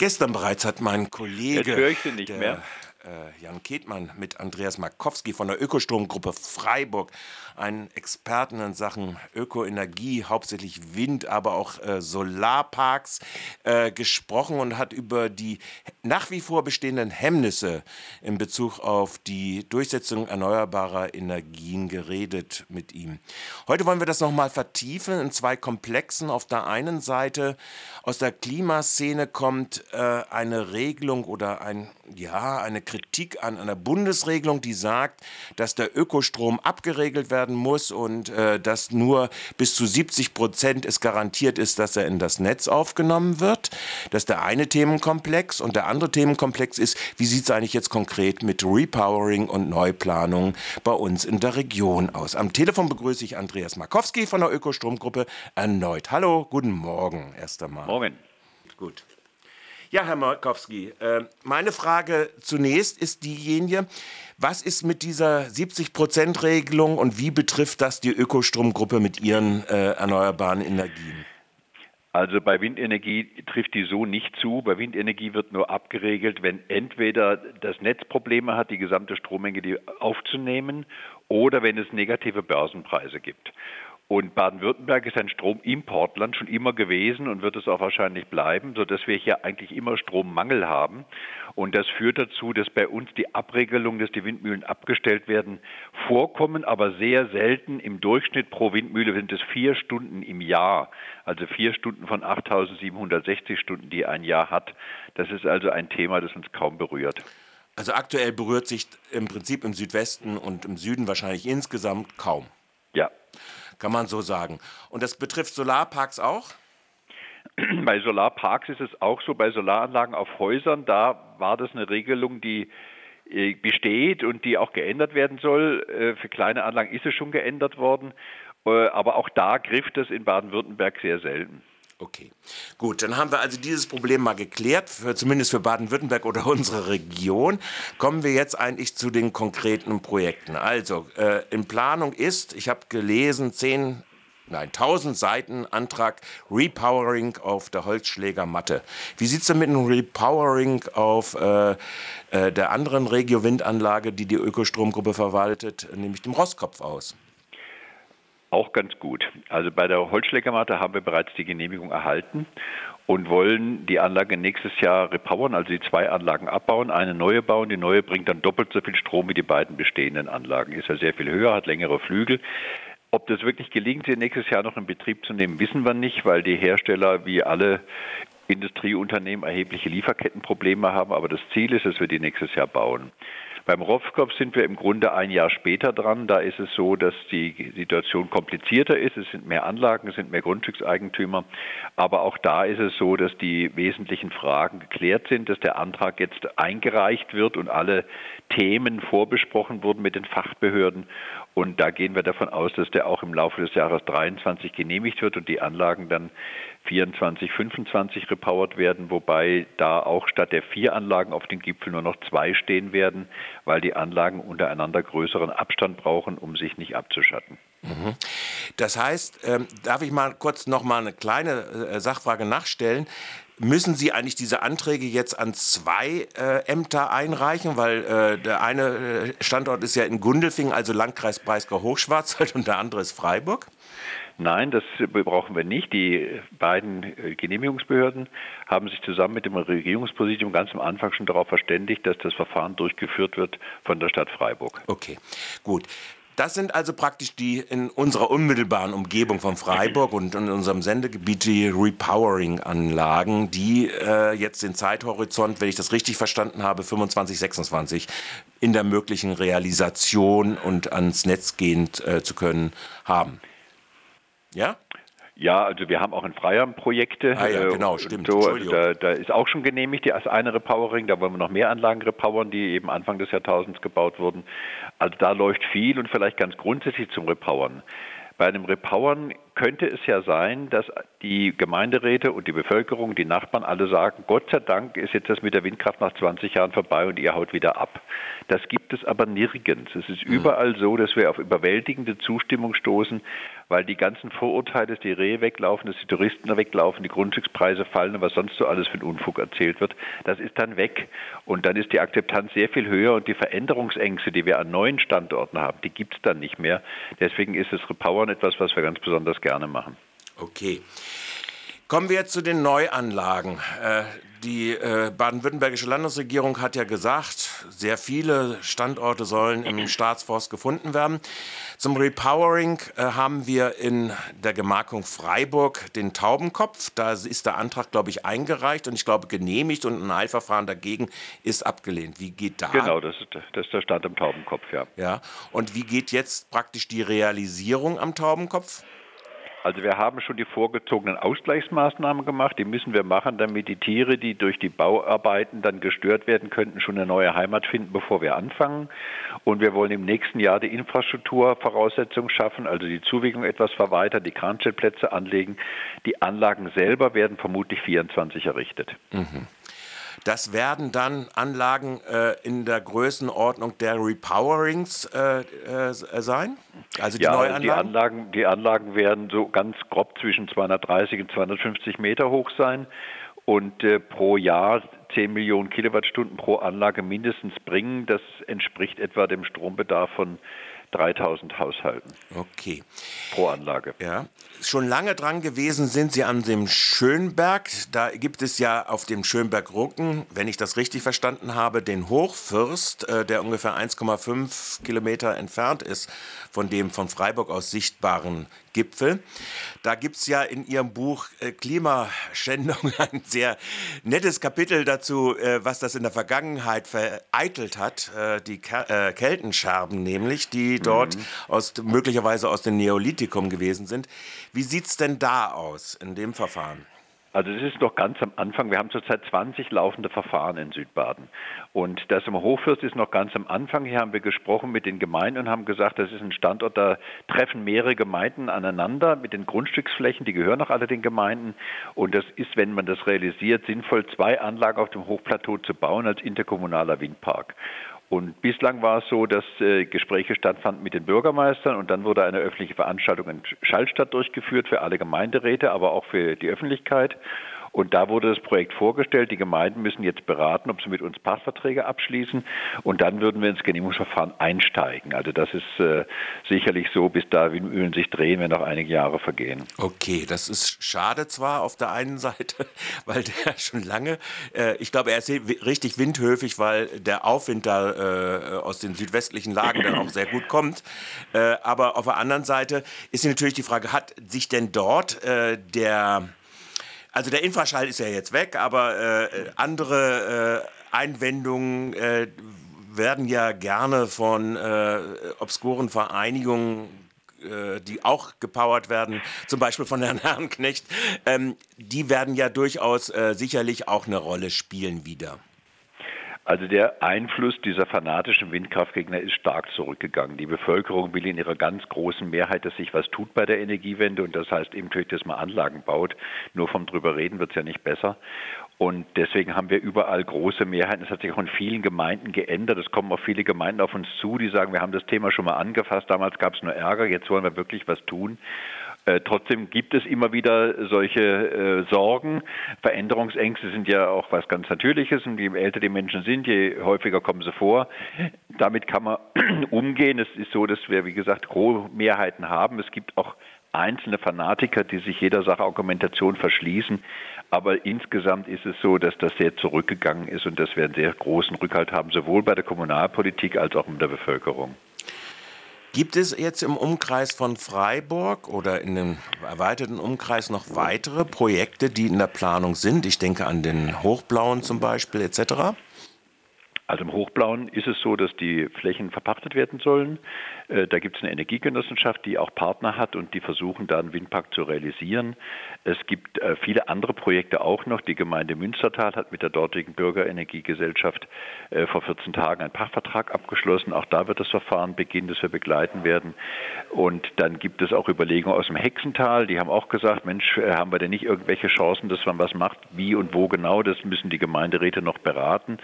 Gestern bereits hat mein Kollege. Jetzt höre ich Sie nicht der, mehr. Äh, Jan Ketmann mit Andreas Markowski von der Ökostromgruppe Freiburg, einen Experten in Sachen Ökoenergie, hauptsächlich Wind, aber auch äh, Solarparks, äh, gesprochen und hat über die nach wie vor bestehenden Hemmnisse in Bezug auf die Durchsetzung erneuerbarer Energien geredet mit ihm. Heute wollen wir das nochmal vertiefen in zwei Komplexen. Auf der einen Seite aus der Klimaszene kommt äh, eine Regelung oder ein, ja, eine Kritik an einer Bundesregelung, die sagt, dass der Ökostrom abgeregelt werden muss und äh, dass nur bis zu 70 Prozent es garantiert ist, dass er in das Netz aufgenommen wird. Das ist der eine Themenkomplex. Und der andere Themenkomplex ist, wie sieht es eigentlich jetzt konkret mit Repowering und Neuplanung bei uns in der Region aus? Am Telefon begrüße ich Andreas Markowski von der Ökostromgruppe erneut. Hallo, guten Morgen erst einmal. Morgen. Gut. Ja, Herr Markowski, äh, meine Frage zunächst ist diejenige, was ist mit dieser 70-Prozent-Regelung und wie betrifft das die Ökostromgruppe mit ihren äh, erneuerbaren Energien? Also bei Windenergie trifft die so nicht zu. Bei Windenergie wird nur abgeregelt, wenn entweder das Netz Probleme hat, die gesamte Strommenge aufzunehmen, oder wenn es negative Börsenpreise gibt. Und Baden-Württemberg ist ein Stromimportland schon immer gewesen und wird es auch wahrscheinlich bleiben, sodass wir hier eigentlich immer Strommangel haben. Und das führt dazu, dass bei uns die Abregelung, dass die Windmühlen abgestellt werden, vorkommen, aber sehr selten. Im Durchschnitt pro Windmühle sind es vier Stunden im Jahr, also vier Stunden von 8.760 Stunden, die ein Jahr hat. Das ist also ein Thema, das uns kaum berührt. Also aktuell berührt sich im Prinzip im Südwesten und im Süden wahrscheinlich insgesamt kaum. Ja, kann man so sagen. Und das betrifft Solarparks auch? Bei Solarparks ist es auch so, bei Solaranlagen auf Häusern, da war das eine Regelung, die äh, besteht und die auch geändert werden soll. Äh, für kleine Anlagen ist es schon geändert worden, äh, aber auch da griff das in Baden-Württemberg sehr selten. Okay, gut, dann haben wir also dieses Problem mal geklärt, für, zumindest für Baden-Württemberg oder unsere Region. Kommen wir jetzt eigentlich zu den konkreten Projekten. Also, äh, in Planung ist, ich habe gelesen, 10, nein, 1000 Seiten Antrag Repowering auf der Holzschlägermatte. Wie sieht es denn mit dem Repowering auf äh, äh, der anderen Regio-Windanlage, die die Ökostromgruppe verwaltet, nämlich dem Rosskopf aus? Auch ganz gut. Also bei der Holzschlägermatte haben wir bereits die Genehmigung erhalten und wollen die Anlage nächstes Jahr repowern, also die zwei Anlagen abbauen, eine neue bauen. Die neue bringt dann doppelt so viel Strom wie die beiden bestehenden Anlagen. Ist ja sehr viel höher, hat längere Flügel. Ob das wirklich gelingt, sie nächstes Jahr noch in Betrieb zu nehmen, wissen wir nicht, weil die Hersteller wie alle Industrieunternehmen erhebliche Lieferkettenprobleme haben. Aber das Ziel ist, dass wir die nächstes Jahr bauen. Beim Rofkopf sind wir im Grunde ein Jahr später dran. Da ist es so, dass die Situation komplizierter ist. Es sind mehr Anlagen, es sind mehr Grundstückseigentümer. Aber auch da ist es so, dass die wesentlichen Fragen geklärt sind, dass der Antrag jetzt eingereicht wird und alle Themen vorbesprochen wurden mit den Fachbehörden. Und da gehen wir davon aus, dass der auch im Laufe des Jahres 23 genehmigt wird und die Anlagen dann 24, 25 repowert werden, wobei da auch statt der vier Anlagen auf dem Gipfel nur noch zwei stehen werden, weil die Anlagen untereinander größeren Abstand brauchen, um sich nicht abzuschatten. Mhm. Das heißt, ähm, darf ich mal kurz noch mal eine kleine äh, Sachfrage nachstellen? Müssen Sie eigentlich diese Anträge jetzt an zwei äh, Ämter einreichen? Weil äh, der eine äh, Standort ist ja in Gundelfingen, also Landkreis Breisgau-Hochschwarzwald, und der andere ist Freiburg. Nein, das brauchen wir nicht. Die beiden äh, Genehmigungsbehörden haben sich zusammen mit dem Regierungspräsidium ganz am Anfang schon darauf verständigt, dass das Verfahren durchgeführt wird von der Stadt Freiburg. Okay, gut. Das sind also praktisch die in unserer unmittelbaren Umgebung von Freiburg und in unserem Sendegebiet die Repowering-Anlagen, die äh, jetzt den Zeithorizont, wenn ich das richtig verstanden habe, 25, 26 in der möglichen Realisation und ans Netz gehen äh, zu können haben. Ja? Ja, also wir haben auch in Freiern Projekte. Ah ja, äh, genau, stimmt. So, also da, da, ist auch schon genehmigt die als eine Repowering. Da wollen wir noch mehr Anlagen repowern, die eben Anfang des Jahrtausends gebaut wurden. Also da läuft viel und vielleicht ganz grundsätzlich zum Repowern. Bei einem Repowern könnte es ja sein, dass die Gemeinderäte und die Bevölkerung, die Nachbarn alle sagen, Gott sei Dank ist jetzt das mit der Windkraft nach 20 Jahren vorbei und ihr haut wieder ab. Das gibt es aber nirgends. Es ist mhm. überall so, dass wir auf überwältigende Zustimmung stoßen, weil die ganzen Vorurteile, dass die Rehe weglaufen, dass die Touristen weglaufen, die Grundstückspreise fallen und was sonst so alles für ein Unfug erzählt wird, das ist dann weg. Und dann ist die Akzeptanz sehr viel höher und die Veränderungsängste, die wir an neuen Standorten haben, die gibt es dann nicht mehr. Deswegen ist das Repowern etwas, was wir ganz besonders gerne machen. Okay. Kommen wir jetzt zu den Neuanlagen. Äh, die äh, baden-württembergische Landesregierung hat ja gesagt, sehr viele Standorte sollen im Staatsforst gefunden werden. Zum Repowering äh, haben wir in der Gemarkung Freiburg den Taubenkopf. Da ist der Antrag, glaube ich, eingereicht und ich glaube genehmigt und ein Eilverfahren dagegen ist abgelehnt. Wie geht da? Genau, das ist, das ist der Stand am Taubenkopf, ja. Ja, und wie geht jetzt praktisch die Realisierung am Taubenkopf? Also wir haben schon die vorgezogenen Ausgleichsmaßnahmen gemacht. Die müssen wir machen, damit die Tiere, die durch die Bauarbeiten dann gestört werden könnten, schon eine neue Heimat finden, bevor wir anfangen. Und wir wollen im nächsten Jahr die Infrastrukturvoraussetzungen schaffen, also die Zuwägung etwas verweitern, die Kranstellplätze anlegen. Die Anlagen selber werden vermutlich 24 errichtet. Mhm. Das werden dann Anlagen äh, in der Größenordnung der Repowerings äh, äh, sein? Also die ja, Neuanlagen? Die Anlagen, die Anlagen werden so ganz grob zwischen 230 und 250 Meter hoch sein und äh, pro Jahr 10 Millionen Kilowattstunden pro Anlage mindestens bringen. Das entspricht etwa dem Strombedarf von 3000 Haushalten. Okay. Pro Anlage. Ja. Schon lange dran gewesen sind Sie an dem Schönberg. Da gibt es ja auf dem Schönberg-Rucken, wenn ich das richtig verstanden habe, den Hochfürst, äh, der ungefähr 1,5 Kilometer entfernt ist von dem von Freiburg aus sichtbaren Gipfel. Da gibt es ja in Ihrem Buch äh, Klimaschändung ein sehr nettes Kapitel dazu, äh, was das in der Vergangenheit vereitelt hat. Äh, die Ker äh, Keltenscherben nämlich, die dort mhm. aus, möglicherweise aus dem Neolithikum gewesen sind. Wie sieht es denn da aus in dem Verfahren? Also es ist noch ganz am Anfang. Wir haben zurzeit 20 laufende Verfahren in Südbaden. Und das im Hochfürst ist noch ganz am Anfang. Hier haben wir gesprochen mit den Gemeinden und haben gesagt, das ist ein Standort, da treffen mehrere Gemeinden aneinander mit den Grundstücksflächen, die gehören auch alle den Gemeinden. Und das ist, wenn man das realisiert, sinnvoll, zwei Anlagen auf dem Hochplateau zu bauen als interkommunaler Windpark. Und bislang war es so, dass äh, Gespräche stattfanden mit den Bürgermeistern und dann wurde eine öffentliche Veranstaltung in Schallstadt durchgeführt für alle Gemeinderäte, aber auch für die Öffentlichkeit. Und da wurde das Projekt vorgestellt. Die Gemeinden müssen jetzt beraten, ob sie mit uns Pachtverträge abschließen. Und dann würden wir ins Genehmigungsverfahren einsteigen. Also das ist äh, sicherlich so, bis da Windmühlen sich drehen, wenn noch einige Jahre vergehen. Okay, das ist schade zwar auf der einen Seite, weil der schon lange, äh, ich glaube, er ist richtig windhöfig, weil der Aufwind da äh, aus den südwestlichen Lagen dann auch sehr gut kommt. Äh, aber auf der anderen Seite ist natürlich die Frage, hat sich denn dort äh, der also der Infraschall ist ja jetzt weg, aber äh, andere äh, Einwendungen äh, werden ja gerne von äh, obskuren Vereinigungen äh, die auch gepowert werden, zum Beispiel von Herrn Herrenknecht, ähm, die werden ja durchaus äh, sicherlich auch eine Rolle spielen wieder. Also der Einfluss dieser fanatischen Windkraftgegner ist stark zurückgegangen. Die Bevölkerung will in ihrer ganz großen Mehrheit, dass sich was tut bei der Energiewende und das heißt eben natürlich, dass man Anlagen baut. Nur vom drüber reden wird es ja nicht besser. Und deswegen haben wir überall große Mehrheiten. Es hat sich auch in vielen Gemeinden geändert. Es kommen auch viele Gemeinden auf uns zu, die sagen, wir haben das Thema schon mal angefasst. Damals gab es nur Ärger. Jetzt wollen wir wirklich was tun. Äh, trotzdem gibt es immer wieder solche äh, Sorgen. Veränderungsängste sind ja auch was ganz Natürliches und je älter die Menschen sind, je häufiger kommen sie vor. Damit kann man umgehen. Es ist so, dass wir, wie gesagt, Mehrheiten haben. Es gibt auch einzelne Fanatiker, die sich jeder Sache Argumentation verschließen. Aber insgesamt ist es so, dass das sehr zurückgegangen ist und dass wir einen sehr großen Rückhalt haben, sowohl bei der Kommunalpolitik als auch in der Bevölkerung. Gibt es jetzt im Umkreis von Freiburg oder in dem erweiterten Umkreis noch weitere Projekte, die in der Planung sind? Ich denke an den Hochblauen zum Beispiel etc. Also im Hochblauen ist es so, dass die Flächen verpachtet werden sollen. Äh, da gibt es eine Energiegenossenschaft, die auch Partner hat und die versuchen da einen Windpark zu realisieren. Es gibt äh, viele andere Projekte auch noch. Die Gemeinde Münstertal hat mit der dortigen Bürgerenergiegesellschaft äh, vor 14 Tagen einen Pachtvertrag abgeschlossen. Auch da wird das Verfahren beginnen, das wir begleiten werden. Und dann gibt es auch Überlegungen aus dem Hexental. Die haben auch gesagt, Mensch, haben wir denn nicht irgendwelche Chancen, dass man was macht? Wie und wo genau? Das müssen die Gemeinderäte noch beraten.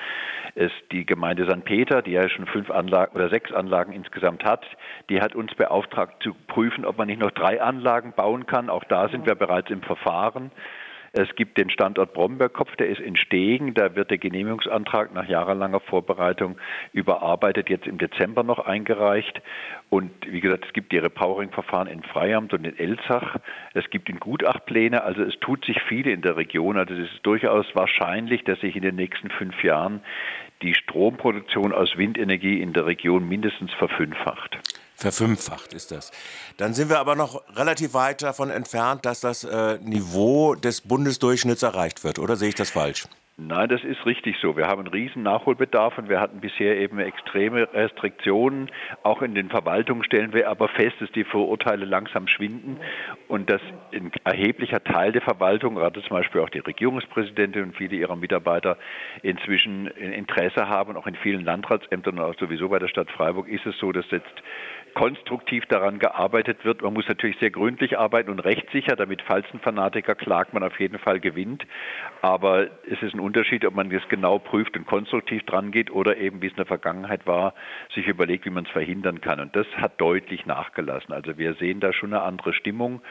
Es, die Gemeinde St. Peter, die ja schon fünf Anlagen oder sechs Anlagen insgesamt hat, die hat uns beauftragt zu prüfen, ob man nicht noch drei Anlagen bauen kann. Auch da sind wir bereits im Verfahren. Es gibt den Standort Brombergkopf, der ist in Stegen. Da wird der Genehmigungsantrag nach jahrelanger Vorbereitung überarbeitet, jetzt im Dezember noch eingereicht. Und wie gesagt, es gibt die Repowering-Verfahren in Freiamt und in Elzach. Es gibt in Gutachtpläne. Also es tut sich viel in der Region. Also es ist durchaus wahrscheinlich, dass sich in den nächsten fünf Jahren die Stromproduktion aus Windenergie in der Region mindestens verfünffacht. Verfünffacht ist das. Dann sind wir aber noch relativ weit davon entfernt, dass das äh, Niveau des Bundesdurchschnitts erreicht wird, oder sehe ich das falsch? Nein, das ist richtig so. Wir haben einen riesen Nachholbedarf und wir hatten bisher eben extreme Restriktionen. Auch in den Verwaltungen stellen wir aber fest, dass die Vorurteile langsam schwinden und dass ein erheblicher Teil der Verwaltung, gerade zum Beispiel auch die Regierungspräsidentin und viele ihrer Mitarbeiter inzwischen Interesse haben. Auch in vielen Landratsämtern und auch sowieso bei der Stadt Freiburg ist es so, dass jetzt konstruktiv daran gearbeitet wird. Man muss natürlich sehr gründlich arbeiten und rechtssicher, damit falls ein Fanatiker klagt, man auf jeden Fall gewinnt. Aber es ist ein Unterschied, ob man das genau prüft und konstruktiv dran geht oder eben, wie es in der Vergangenheit war, sich überlegt, wie man es verhindern kann. Und das hat deutlich nachgelassen. Also wir sehen da schon eine andere Stimmung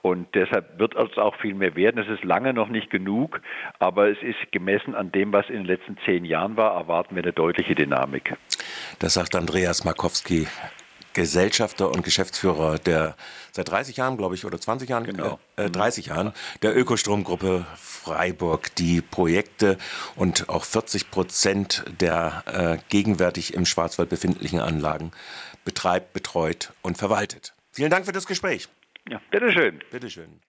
und deshalb wird es auch viel mehr werden. Es ist lange noch nicht genug, aber es ist gemessen an dem, was in den letzten zehn Jahren war, erwarten wir eine deutliche Dynamik. Das sagt Andreas Markowski, Gesellschafter und Geschäftsführer der seit 30 Jahren, glaube ich, oder 20 Jahren, genau. äh, 30 mhm. Jahren, der Ökostromgruppe Freiburg, die Projekte und auch 40 Prozent der äh, gegenwärtig im Schwarzwald befindlichen Anlagen betreibt, betreut und verwaltet. Vielen Dank für das Gespräch. Ja, bitteschön. Bitteschön.